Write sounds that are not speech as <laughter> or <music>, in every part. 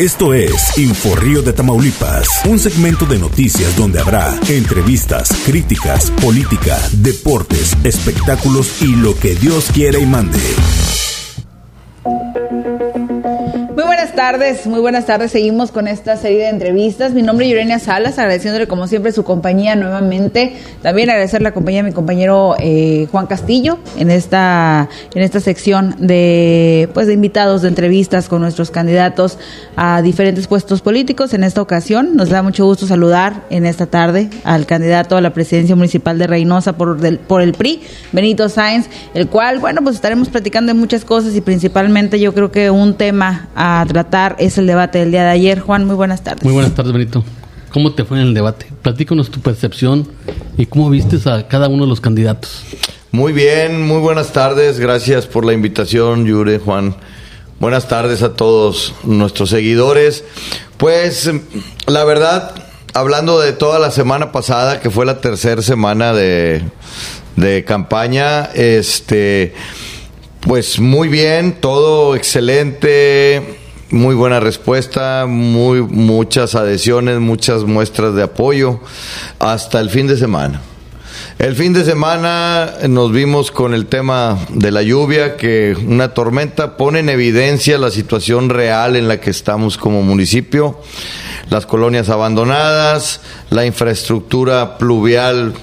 Esto es Inforrío de Tamaulipas, un segmento de noticias donde habrá entrevistas, críticas, política, deportes, espectáculos y lo que Dios quiera y mande. Buenas tardes, muy buenas tardes. Seguimos con esta serie de entrevistas. Mi nombre es Yurenia Salas, agradeciéndole como siempre su compañía nuevamente. También agradecer la compañía de mi compañero eh, Juan Castillo en esta en esta sección de pues de invitados de entrevistas con nuestros candidatos a diferentes puestos políticos. En esta ocasión nos da mucho gusto saludar en esta tarde al candidato a la presidencia municipal de Reynosa por del, por el PRI, Benito Sáenz, el cual bueno pues estaremos platicando de muchas cosas y principalmente yo creo que un tema a tratar es el debate del día de ayer. Juan, muy buenas tardes. Muy buenas tardes, Benito. ¿Cómo te fue en el debate? Platícanos tu percepción y cómo vistes a cada uno de los candidatos. Muy bien, muy buenas tardes. Gracias por la invitación, Yure, Juan. Buenas tardes a todos nuestros seguidores. Pues la verdad, hablando de toda la semana pasada, que fue la tercera semana de, de campaña, este pues muy bien, todo excelente, muy buena respuesta, muy muchas adhesiones, muchas muestras de apoyo hasta el fin de semana. El fin de semana nos vimos con el tema de la lluvia, que una tormenta pone en evidencia la situación real en la que estamos como municipio, las colonias abandonadas, la infraestructura pluvial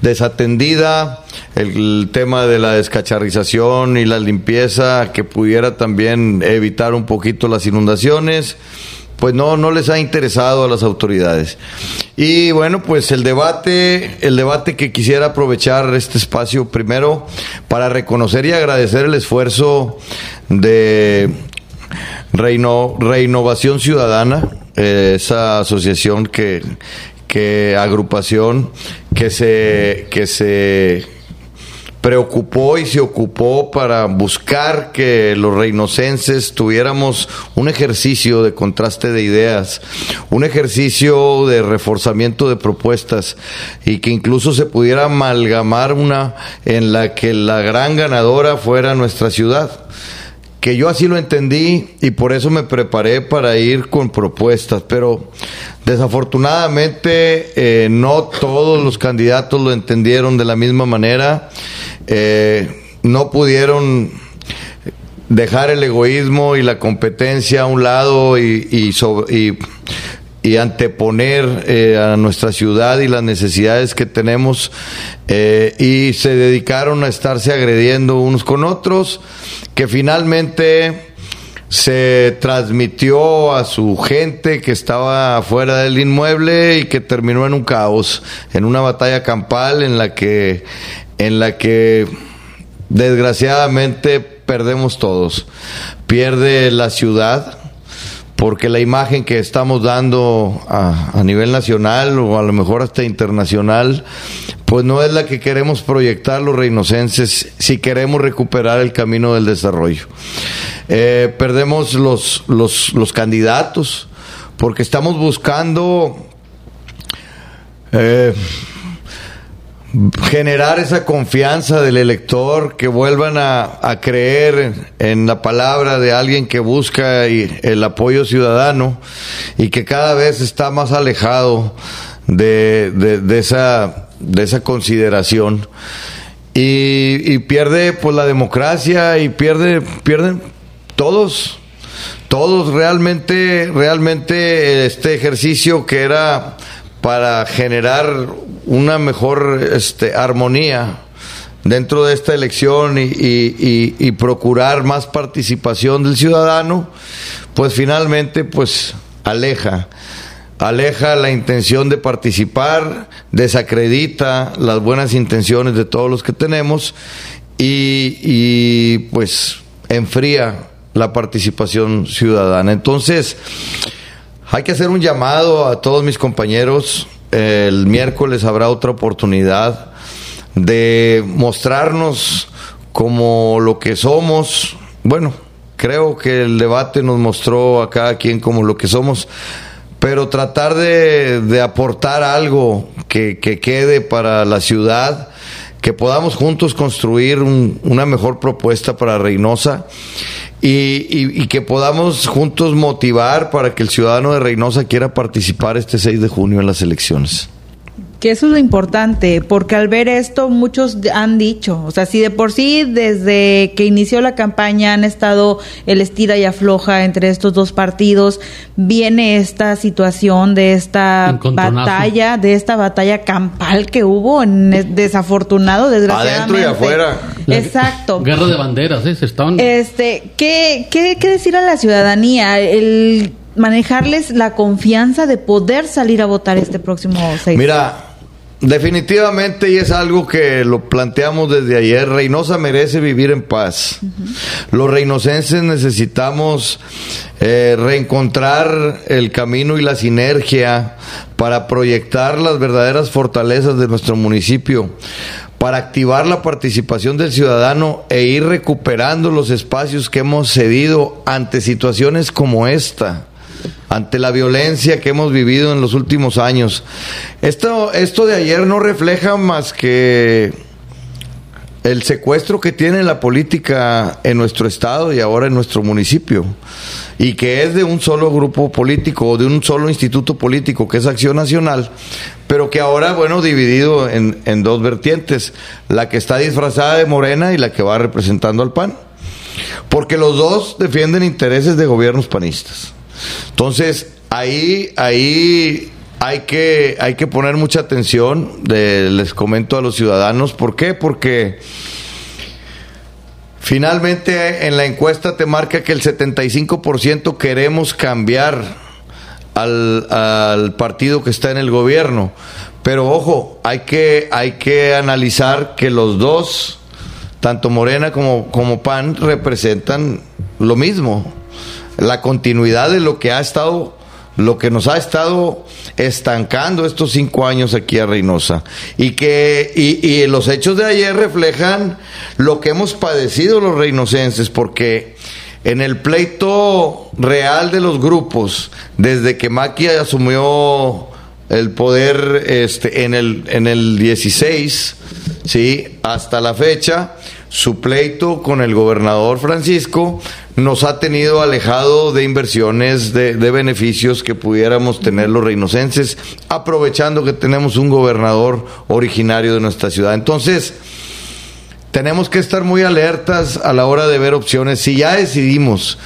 desatendida, el tema de la descacharrización y la limpieza que pudiera también evitar un poquito las inundaciones, pues no, no les ha interesado a las autoridades. Y bueno, pues el debate, el debate que quisiera aprovechar este espacio primero para reconocer y agradecer el esfuerzo de Reino, Reinnovación Ciudadana, eh, esa asociación que, que agrupación que se, que se preocupó y se ocupó para buscar que los reinocenses tuviéramos un ejercicio de contraste de ideas, un ejercicio de reforzamiento de propuestas y que incluso se pudiera amalgamar una en la que la gran ganadora fuera nuestra ciudad yo así lo entendí y por eso me preparé para ir con propuestas, pero desafortunadamente eh, no todos los candidatos lo entendieron de la misma manera, eh, no pudieron dejar el egoísmo y la competencia a un lado y, anteponer eh, a nuestra ciudad y las necesidades que tenemos y se dedicaron a estarse agrediendo unos con otros que finalmente se transmitió a su gente que estaba fuera del inmueble y que terminó en un caos, en una batalla campal en la que en la que desgraciadamente perdemos todos. Pierde la ciudad, porque la imagen que estamos dando a, nivel nacional o a lo mejor hasta internacional, pues no es la que queremos proyectar los reinocenses si queremos recuperar el camino del desarrollo. Eh, perdemos los, los, los candidatos porque estamos buscando eh, generar esa confianza del elector, que vuelvan a, creer en, la palabra de alguien que busca el apoyo ciudadano y que cada vez está más alejado de, de, esa, de esa consideración. Y, pierde pues la democracia y pierde, pierden todos, todos realmente, realmente este ejercicio que era para generar una mejor este, armonía dentro de esta elección y, procurar más participación del ciudadano, pues finalmente pues aleja, aleja la intención de participar, desacredita las buenas intenciones de todos los que tenemos y, y pues enfría la participación ciudadana. Entonces, hay que hacer un llamado a todos mis compañeros. El miércoles habrá otra oportunidad de mostrarnos como lo que somos. Bueno, creo que el debate nos mostró a cada quien como lo que somos, pero tratar de, aportar algo que, quede para la ciudad, que podamos juntos construir una mejor propuesta para Reynosa y, y, que podamos juntos motivar para que el ciudadano de Reynosa quiera participar este 6 de junio en las elecciones. Que eso es lo importante, porque al ver esto muchos han dicho, o sea, si de por sí desde que inició la campaña han estado el estira y afloja entre estos dos partidos, viene esta situación de esta batalla, de esta batalla campal que hubo, en, desafortunado, desgraciadamente. Adentro y afuera. Exacto. Guerra de banderas, ¿eh? Se estaban... Este, ¿qué, qué, qué decir a la ciudadanía? El manejarles la confianza de poder salir a votar este próximo 6. Mira, Definitivamente, y es algo que lo planteamos desde ayer, Reynosa merece vivir en paz. Los reinocenses necesitamos eh, reencontrar el camino y la sinergia para proyectar las verdaderas fortalezas de nuestro municipio, para activar la participación del ciudadano e ir recuperando los espacios que hemos cedido ante situaciones como esta ante la violencia que hemos vivido en los últimos años. Esto, esto de ayer no refleja más que el secuestro que tiene la política en nuestro estado y ahora en nuestro municipio, y que es de un solo grupo político o de un solo instituto político, que es Acción Nacional, pero que ahora, bueno, dividido en, en dos vertientes, la que está disfrazada de morena y la que va representando al PAN, porque los dos defienden intereses de gobiernos panistas. Entonces, ahí, ahí hay que, hay que poner mucha atención, les comento a los ciudadanos, ¿por qué? Porque finalmente en la encuesta te marca que el 75% queremos cambiar al, al, partido que está en el gobierno. Pero ojo, hay que, hay que analizar que los dos, tanto Morena como, como PAN, representan lo mismo la continuidad de lo que ha estado, lo que nos ha estado estancando estos cinco años aquí a Reynosa. Y que, y, los hechos de ayer reflejan lo que hemos padecido los reinocenses, porque en el pleito real de los grupos, desde que Maquia asumió el poder este, en, el, en el 16, ¿sí? hasta la fecha, su pleito con el gobernador Francisco nos ha tenido alejado de inversiones, de, beneficios que pudiéramos tener los reinocenses, aprovechando que tenemos un gobernador originario de nuestra ciudad. Entonces, tenemos que estar muy alertas a la hora de ver opciones. Si ya decidimos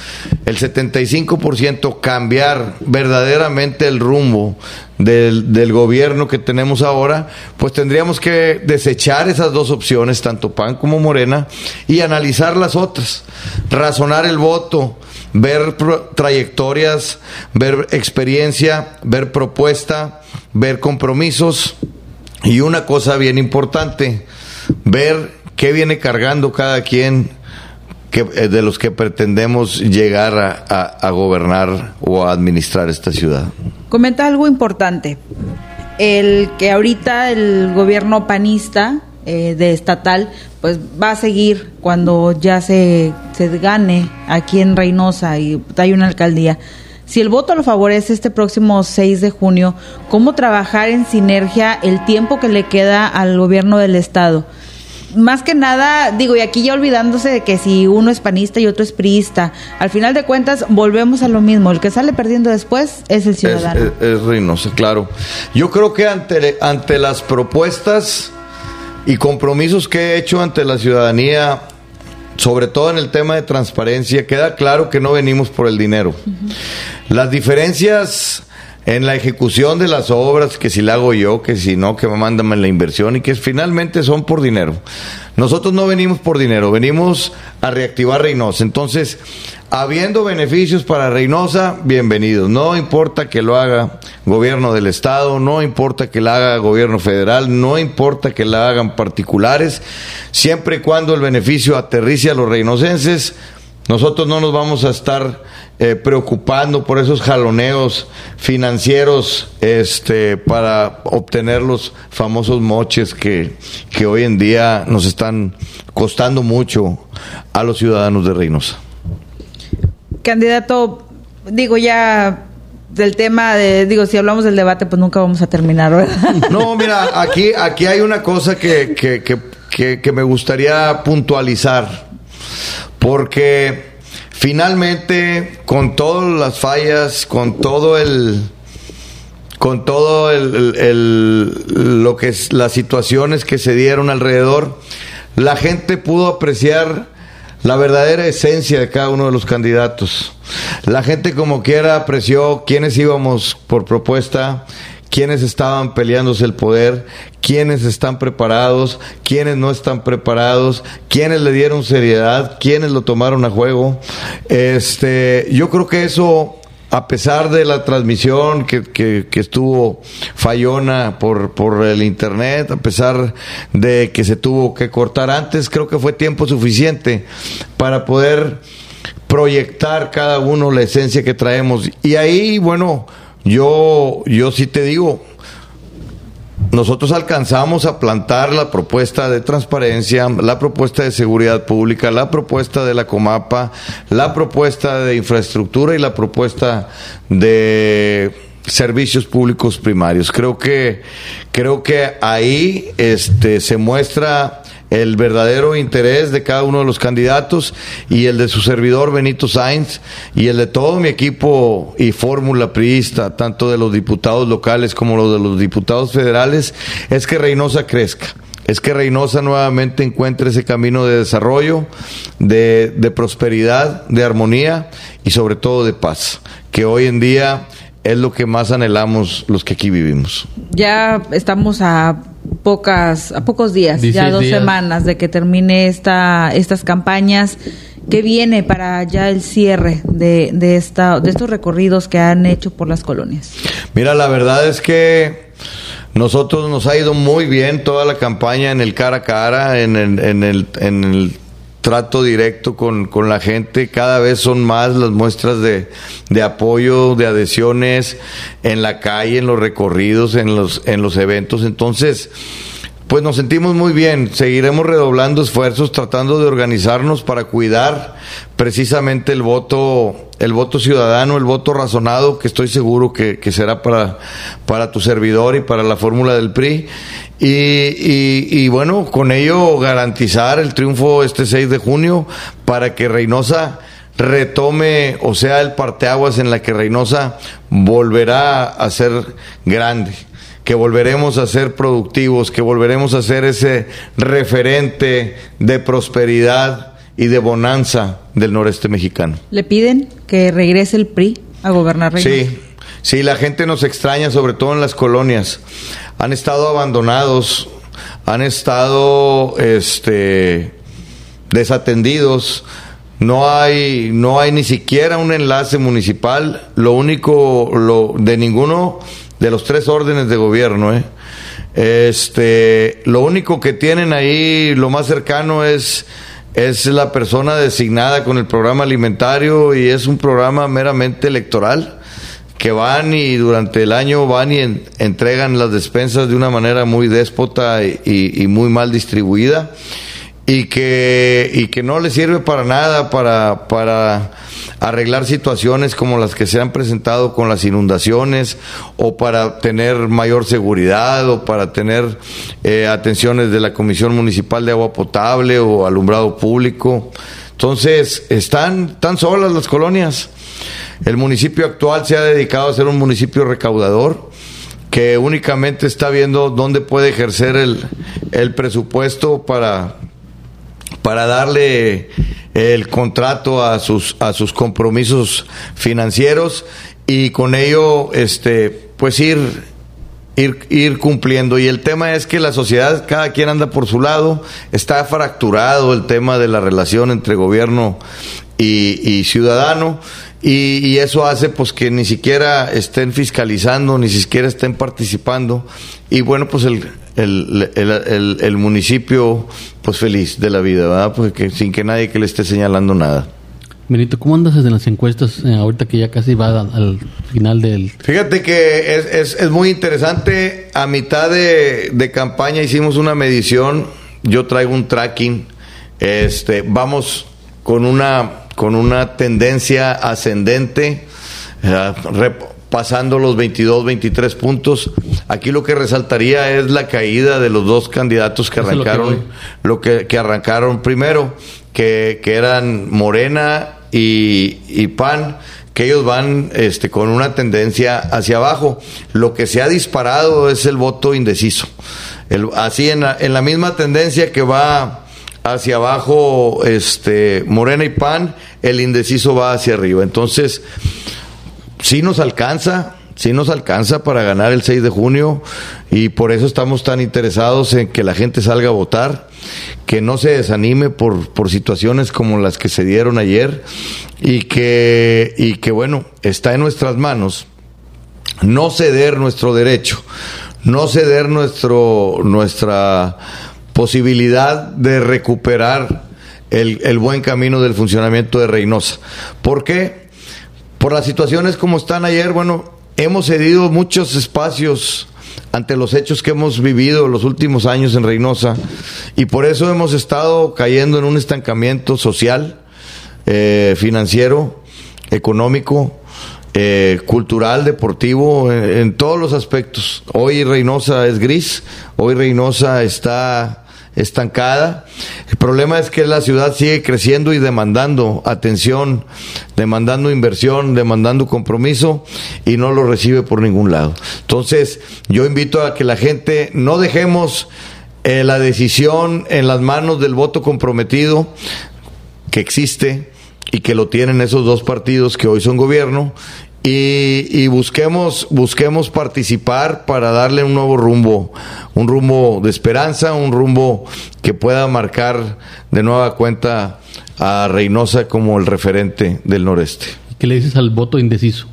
el 75% cambiar verdaderamente el rumbo del, gobierno que tenemos ahora, pues tendríamos que desechar esas dos opciones, tanto PAN como Morena, y analizar las otras, razonar el voto, ver trayectorias, ver experiencia, ver propuesta, ver compromisos y una cosa bien importante, ver qué viene cargando cada quien eh, de los que pretendemos llegar a, gobernar o a administrar esta ciudad. Comenta algo importante, el que ahorita el gobierno panista eh, de estatal pues va a seguir cuando ya se, se gane aquí en Reynosa y hay una alcaldía. Si el voto lo favorece este próximo 6 de junio, ¿cómo trabajar en sinergia el tiempo que le queda al gobierno del Estado? Más que nada, digo, y aquí ya olvidándose de que si uno es panista y otro es priista, al final de cuentas volvemos a lo mismo. El que sale perdiendo después es el ciudadano. Es, Reynosa, claro. Yo creo que ante, ante las propuestas y compromisos que he hecho ante la ciudadanía, sobre todo en el tema de transparencia, queda claro que no venimos por el dinero. Las diferencias en la ejecución de las obras, que si la hago yo, que si no, que me mandan la inversión y que finalmente son por dinero. Nosotros no venimos por dinero, venimos a reactivar Reynosa. Entonces, habiendo beneficios para Reynosa, bienvenidos. No importa que lo haga gobierno del Estado, no importa que lo haga gobierno federal, no importa que la hagan particulares, siempre y cuando el beneficio aterrice a los reinocenses, nosotros no nos vamos a estar eh, preocupando por esos jaloneos financieros este, para obtener los famosos moches que, que hoy en día nos están costando mucho a los ciudadanos de Reynosa. Candidato, digo ya del tema de, digo, si hablamos del debate, pues nunca vamos a terminar, ¿verdad? <laughs> No, mira, aquí, aquí hay una cosa que, que, que, que me gustaría puntualizar porque finalmente, con todas las fallas, con todo el con todo el, lo que es las situaciones que se dieron alrededor, la gente pudo apreciar la verdadera esencia de cada uno de los candidatos. La gente como quiera apreció quiénes íbamos por propuesta, quiénes estaban peleándose el poder, quiénes están preparados, quiénes no están preparados, quiénes le dieron seriedad, quiénes lo tomaron a juego. Este, yo creo que eso a pesar de la transmisión que, que, estuvo fallona por, por el internet, a pesar de que se tuvo que cortar antes, creo que fue tiempo suficiente para poder proyectar cada uno la esencia que traemos. Y ahí, bueno, yo, yo sí te digo, nosotros alcanzamos a plantar la propuesta de transparencia, la propuesta de seguridad pública, la propuesta de la Comapa, la propuesta de infraestructura y la propuesta de servicios públicos primarios. Creo que creo que ahí este se muestra el verdadero interés de cada uno de los candidatos y el de su servidor Benito Sainz y el de todo mi equipo y fórmula priista, tanto de los diputados locales como los de los diputados federales, es que Reynosa crezca es que Reynosa nuevamente encuentre ese camino de desarrollo, de, de, prosperidad, de armonía y sobre todo de paz, que hoy en día es lo que más anhelamos los que aquí vivimos. Ya estamos a pocas a pocos días, ya dos semanas de que termine esta estas campañas. ¿Qué viene para ya el cierre de, de, esta, de estos recorridos que han hecho por las colonias? Mira, la verdad es que nosotros nos ha ido muy bien toda la campaña en el cara a cara, en el, en el, en el trato directo con, con, la gente. Cada vez son más las muestras de, de, apoyo, de adhesiones en la calle, en los recorridos, en los, en los eventos. Entonces, pues nos sentimos muy bien. Seguiremos redoblando esfuerzos, tratando de organizarnos para cuidar precisamente el voto, el voto ciudadano, el voto razonado, que estoy seguro que, que será para, para tu servidor y para la fórmula del PRI. Y, y, bueno, con ello garantizar el triunfo este 6 de junio para que Reynosa retome, o sea, el parteaguas en la que Reynosa volverá a ser grande, que volveremos a ser productivos, que volveremos a ser ese referente de prosperidad y de bonanza del noreste mexicano. ¿Le piden que regrese el PRI a gobernar Reynosa? Sí, sí, la gente nos extraña, sobre todo en las colonias han estado abandonados, han estado este, desatendidos. No hay, no hay ni siquiera un enlace municipal. Lo único, lo, de ninguno de los tres órdenes de gobierno, ¿eh? Este, lo único que tienen ahí, lo más cercano es, es la persona designada con el programa alimentario y es un programa meramente electoral que van y durante el año van y entregan las despensas de una manera muy déspota y, muy mal distribuida y que, y que no le sirve para nada para, para arreglar situaciones como las que se han presentado con las inundaciones o para tener mayor seguridad o para tener eh, atenciones de la Comisión Municipal de Agua Potable o alumbrado público. Entonces, están tan solas las colonias. El municipio actual se ha dedicado a ser un municipio recaudador que únicamente está viendo dónde puede ejercer el, presupuesto para, para darle el contrato a sus, a sus compromisos financieros y con ello este pues ir, ir, ir cumpliendo. Y el tema es que la sociedad, cada quien anda por su lado, está fracturado el tema de la relación entre gobierno y, y ciudadano y, eso hace pues que ni siquiera estén fiscalizando, ni siquiera estén participando. Y bueno, pues el, el, el, municipio pues feliz de la vida, ¿verdad? Porque sin que nadie que le esté señalando nada. Benito, ¿cómo andas en las encuestas eh, ahorita que ya casi va al final del... Fíjate que es, es, es muy interesante. A mitad de, de, campaña hicimos una medición. Yo traigo un tracking. Este, vamos con una con una tendencia ascendente, eh, pasando los 22, 23 puntos. Aquí lo que resaltaría es la caída de los dos candidatos que arrancaron, lo que, arrancaron primero, que, que eran Morena y, y PAN que ellos van este, con una tendencia hacia abajo. Lo que se ha disparado es el voto indeciso. El, así en la, en la misma tendencia que va hacia abajo este, Morena y PAN, el indeciso va hacia arriba. Entonces, sí nos alcanza, sí nos alcanza para ganar el 6 de junio y por eso estamos tan interesados en que la gente salga a votar, que no se desanime por, por situaciones como las que se dieron ayer y que, y que bueno, está en nuestras manos no ceder nuestro derecho, no ceder nuestro, nuestra posibilidad de recuperar el, el, buen camino del funcionamiento de Reynosa. ¿Por qué? Por las situaciones como están ayer, bueno, hemos cedido muchos espacios ante los hechos que hemos vivido los últimos años en Reynosa y por eso hemos estado cayendo en un estancamiento social, eh, financiero, económico, eh, cultural, deportivo, en, en, todos los aspectos. Hoy Reynosa es gris, hoy Reynosa está estancada. El problema es que la ciudad sigue creciendo y demandando atención, demandando inversión, demandando compromiso y no lo recibe por ningún lado. Entonces, yo invito a que la gente no dejemos eh, la decisión en las manos del voto comprometido que existe y que lo tienen esos dos partidos que hoy son gobierno y, y, busquemos busquemos participar para darle un nuevo rumbo, un rumbo de esperanza, un rumbo que pueda marcar de nueva cuenta a Reynosa como el referente del noreste. ¿Qué le dices al voto indeciso?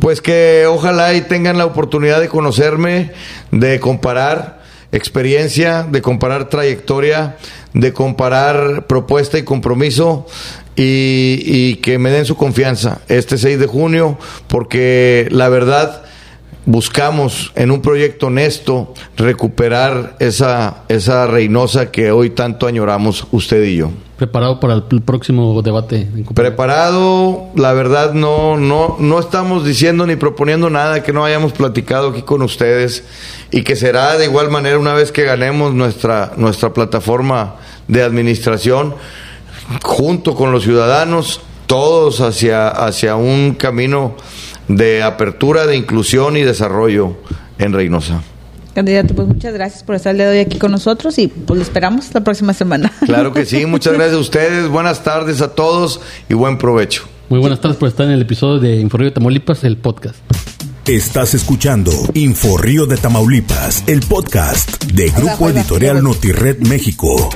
Pues que ojalá y tengan la oportunidad de conocerme, de comparar experiencia, de comparar trayectoria, de comparar propuesta y compromiso y, y, que me den su confianza este 6 de junio, porque la verdad buscamos en un proyecto honesto recuperar esa, esa Reynosa que hoy tanto añoramos usted y yo. ¿Preparado para el próximo debate? Preparado, la verdad no, no, no estamos diciendo ni proponiendo nada que no hayamos platicado aquí con ustedes y que será de igual manera una vez que ganemos nuestra, nuestra plataforma de administración junto con los ciudadanos, todos hacia, hacia un camino de apertura, de inclusión y desarrollo en Reynosa. Candidato, pues muchas gracias por estar el día de hoy aquí con nosotros y pues lo esperamos la próxima semana. <laughs> Claro que sí, muchas gracias a ustedes, buenas tardes a todos y buen provecho. Muy buenas tardes por estar en el episodio de Inforrío de Tamaulipas, el podcast. Estás escuchando Inforrío de Tamaulipas, el podcast de Grupo Editorial Notired México.